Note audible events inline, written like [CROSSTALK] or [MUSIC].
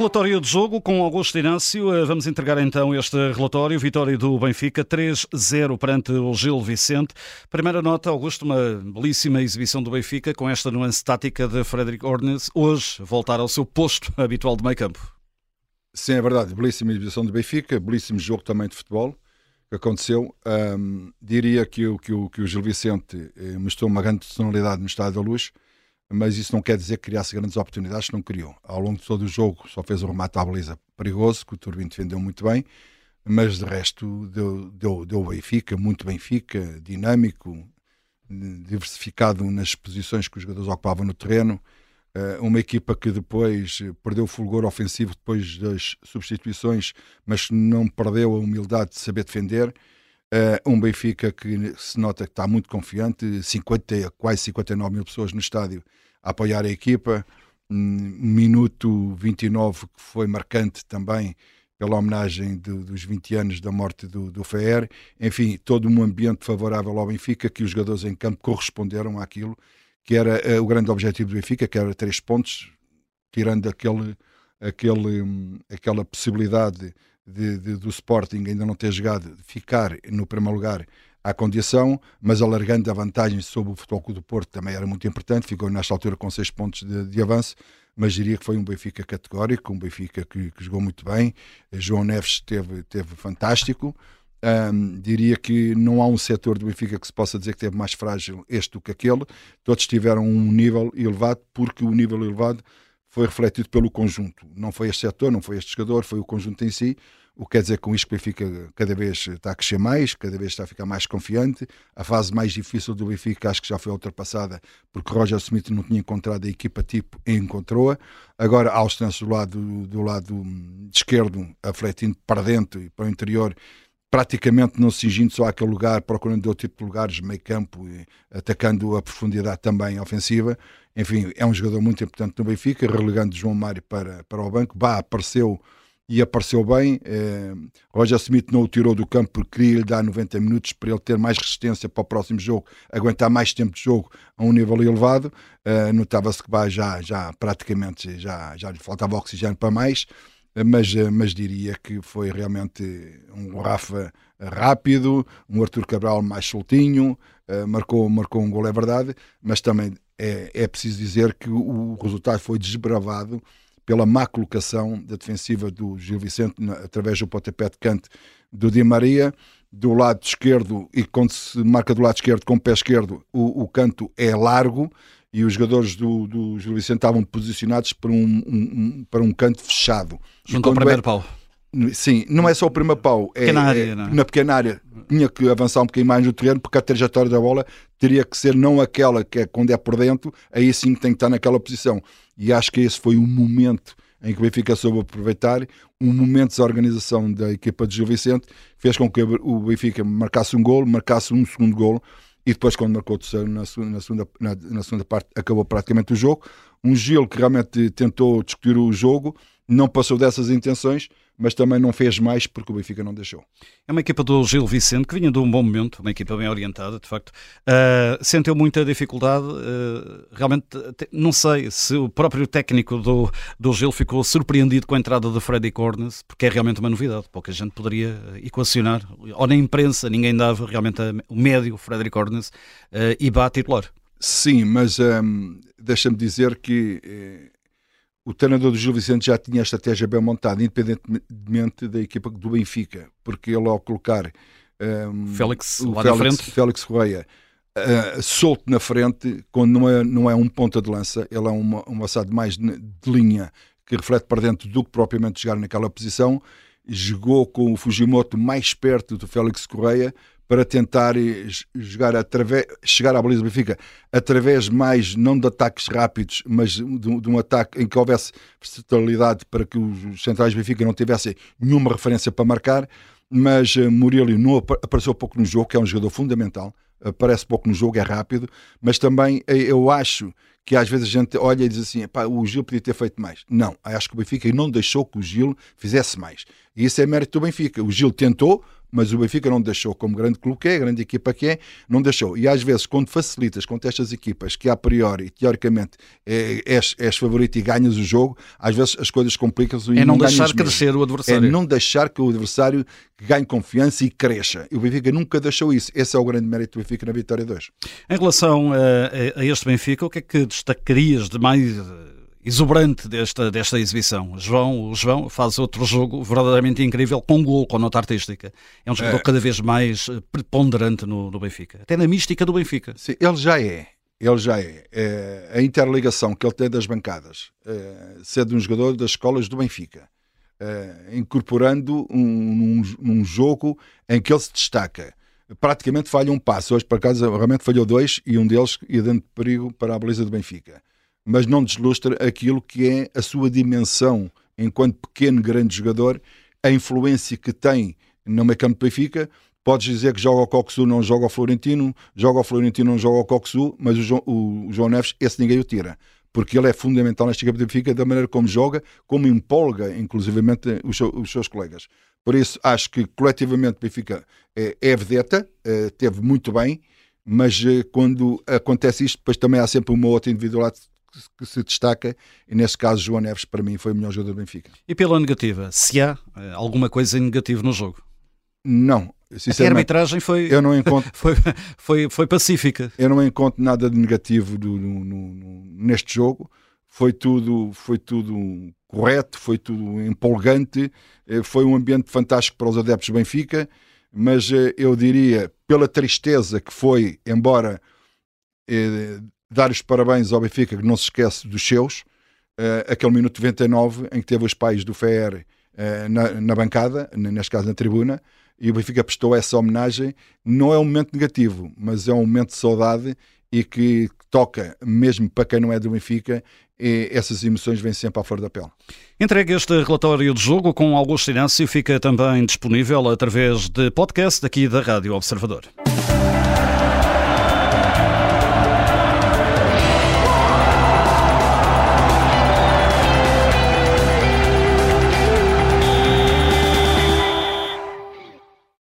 Relatório de jogo com Augusto Inácio. Eh, vamos entregar então este relatório. Vitória do Benfica, 3-0 perante o Gil Vicente. Primeira nota, Augusto, uma belíssima exibição do Benfica com esta nuance tática de Frederic Ornes. Hoje, voltar ao seu posto habitual de meio campo. Sim, é verdade. Belíssima exibição do Benfica, belíssimo jogo também de futebol que aconteceu. Um, diria que, que, que o Gil Vicente eh, mostrou uma grande personalidade no Estádio da Luz mas isso não quer dizer que criasse grandes oportunidades, não criou. Ao longo de todo o jogo só fez um remate à baliza perigoso, que o Turbin defendeu muito bem, mas de resto deu, deu, deu Benfica, muito Benfica, dinâmico, diversificado nas posições que os jogadores ocupavam no terreno. Uh, uma equipa que depois perdeu o fulgor ofensivo depois das substituições, mas não perdeu a humildade de saber defender. Uh, um Benfica que se nota que está muito confiante, 50, quase 59 mil pessoas no estádio a apoiar a equipa. Um minuto 29 que foi marcante também pela homenagem do, dos 20 anos da morte do, do Fer. Enfim, todo um ambiente favorável ao Benfica que os jogadores em campo corresponderam àquilo que era uh, o grande objetivo do Benfica, que era três pontos, tirando aquele, aquele, um, aquela possibilidade de, de, do Sporting ainda não ter jogado, ficar no primeiro lugar à condição, mas alargando a vantagem sobre o Futebol Clube do Porto também era muito importante, ficou nesta altura com seis pontos de, de avanço, mas diria que foi um Benfica categórico, um Benfica que, que jogou muito bem, João Neves teve, teve fantástico, um, diria que não há um setor do Benfica que se possa dizer que teve mais frágil este do que aquele, todos tiveram um nível elevado, porque o nível elevado foi refletido pelo conjunto. Não foi este setor, não foi este jogador, foi o conjunto em si. O que quer dizer com isto que o Benfica cada vez está a crescer mais, cada vez está a ficar mais confiante. A fase mais difícil do Benfica acho que já foi ultrapassada porque Roger Smith não tinha encontrado a equipa tipo e encontrou-a. Agora, aos tranços do lado, do lado esquerdo, afletindo para dentro e para o interior, praticamente não se cingindo só àquele lugar, procurando outro tipo de lugares, meio campo, e atacando a profundidade também ofensiva. Enfim, é um jogador muito importante no Benfica, relegando João Mário para, para o banco. Bah, apareceu e apareceu bem. Eh, Roger Smith não o tirou do campo porque queria lhe dar 90 minutos para ele ter mais resistência para o próximo jogo, aguentar mais tempo de jogo a um nível elevado. Eh, Notava-se que bah, já, já praticamente já, já lhe faltava oxigênio para mais mas, eh, mas diria que foi realmente um Rafa rápido, um Arthur Cabral mais soltinho, uh, marcou, marcou um gol, é verdade, mas também é, é preciso dizer que o, resultado foi desbravado pela má colocação da defensiva do Gil Vicente através do pontapé de canto do Di Maria. Do lado esquerdo e quando se marca do lado esquerdo com o pé esquerdo o, o canto é largo e os jogadores do, do Gil Vicente estavam posicionados para um, um, para um canto fechado. Junto ao primeiro é, pau. Sim, não é só o primeiro pau, é, pequena área, é? É? na pequena área. Tinha que avançar um bocadinho mais no terreno, porque a trajetória da bola teria que ser não aquela que é quando é por dentro, aí sim tem que estar naquela posição. E acho que esse foi o momento em que o Benfica soube aproveitar, um momento de desorganização da equipa de Gil Vicente, fez com que o Benfica marcasse um gol, marcasse um segundo gol, e depois quando marcou o terceiro na segunda, na segunda, na, na segunda parte acabou praticamente o jogo. Um Gil que realmente tentou discutir o jogo, não passou dessas intenções, mas também não fez mais porque o Benfica não deixou. É uma equipa do Gil Vicente que vinha de um bom momento, uma equipa bem orientada, de facto. Uh, sentiu muita dificuldade. Uh, realmente, não sei se o próprio técnico do, do Gil ficou surpreendido com a entrada de Freddy Cornes, porque é realmente uma novidade. Pouca gente poderia equacionar, ou na imprensa ninguém dava realmente o médio Frederic Cornes uh, e bate titular. Sim, mas um, deixa-me dizer que eh, o treinador do Gil Vicente já tinha a estratégia bem montada, independentemente da equipa do Benfica, porque ele ao colocar um, Félix, o Félix, Félix Correia uh, solto na frente, quando não é, não é um ponta de lança, ele é uma, um assado mais de, de linha que reflete para dentro do que propriamente jogar naquela posição, jogou com o Fujimoto mais perto do Félix Correia para tentar jogar através, chegar à baliza do Benfica através mais, não de ataques rápidos, mas de, de um ataque em que houvesse versatilidade para que os centrais do Benfica não tivessem nenhuma referência para marcar, mas uh, Murilo não apareceu pouco no jogo, que é um jogador fundamental, aparece pouco no jogo, é rápido, mas também eh, eu acho que às vezes a gente olha e diz assim, o Gil podia ter feito mais. Não, acho que o Benfica não deixou que o Gil fizesse mais. E isso é mérito do Benfica. O Gil tentou, mas o Benfica não deixou, como grande clube que é, grande equipa que é, não deixou. E às vezes, quando facilitas contra estas equipas que a priori, teoricamente, é, és, és favorito e ganhas o jogo, às vezes as coisas complicam-se. É não, não deixar crescer mesmo. o adversário. É não deixar que o adversário ganhe confiança e cresça. E o Benfica nunca deixou isso. Esse é o grande mérito do Benfica na vitória 2. Em relação a, a este Benfica, o que é que destacarias de mais exuberante desta, desta exibição. João, o João faz outro jogo verdadeiramente incrível com gol, com nota artística. É um jogador é. cada vez mais eh, preponderante no, no, Benfica, até na mística do Benfica. Sim, ele já é. Ele já é. é a interligação que ele tem das bancadas, é, sendo um jogador das escolas do Benfica, é, incorporando um, um, um jogo em que ele se destaca praticamente falha um passo. Hoje, por acaso, realmente falhou dois e um deles ia dando perigo para a beleza do Benfica mas não deslustra aquilo que é a sua dimensão enquanto pequeno, grande jogador, a influência que tem no meio campo do Benfica. Podes dizer que joga ao Coxu, não joga ao Florentino, joga ao Florentino, não joga ao Coxu, mas o João, o, João Neves, esse ninguém o tira porque ele é fundamental nesta equipa do Benfica, da maneira como joga, como empolga, inclusivamente, os, os seus colegas. Por isso, acho que coletivamente o Benfica é, é vedeta, é, teve muito bem, mas é, quando acontece isto, depois também há sempre uma outra individualidade que se destaca, e nesse caso João Neves para mim foi o melhor jogador do Benfica. E pela negativa, se há eh, alguma coisa negativa no jogo? Não, a arbitragem foi, eu não encontro, [LAUGHS] foi, foi, foi pacífica. Eu não encontro nada de negativo do, no, no, neste jogo. Foi tudo, foi tudo correto, foi tudo empolgante, eh, foi um ambiente fantástico para os adeptos do Benfica, mas eh, eu diria, pela tristeza que foi, embora dar os parabéns ao Benfica, que não se esquece dos seus, uh, aquele minuto 99 em que teve os pais do FER uh, na, na, bancada, neste caso na tribuna, e o Benfica prestou essa homenagem. Não é um momento negativo, mas é um momento de saudade e que toca, mesmo para quem não é do Benfica, essas emoções vêm sempre à flor da pele. Entregue este relatório de jogo com Augusto Inácio, fica também disponível através de podcast aqui da Rádio Observador.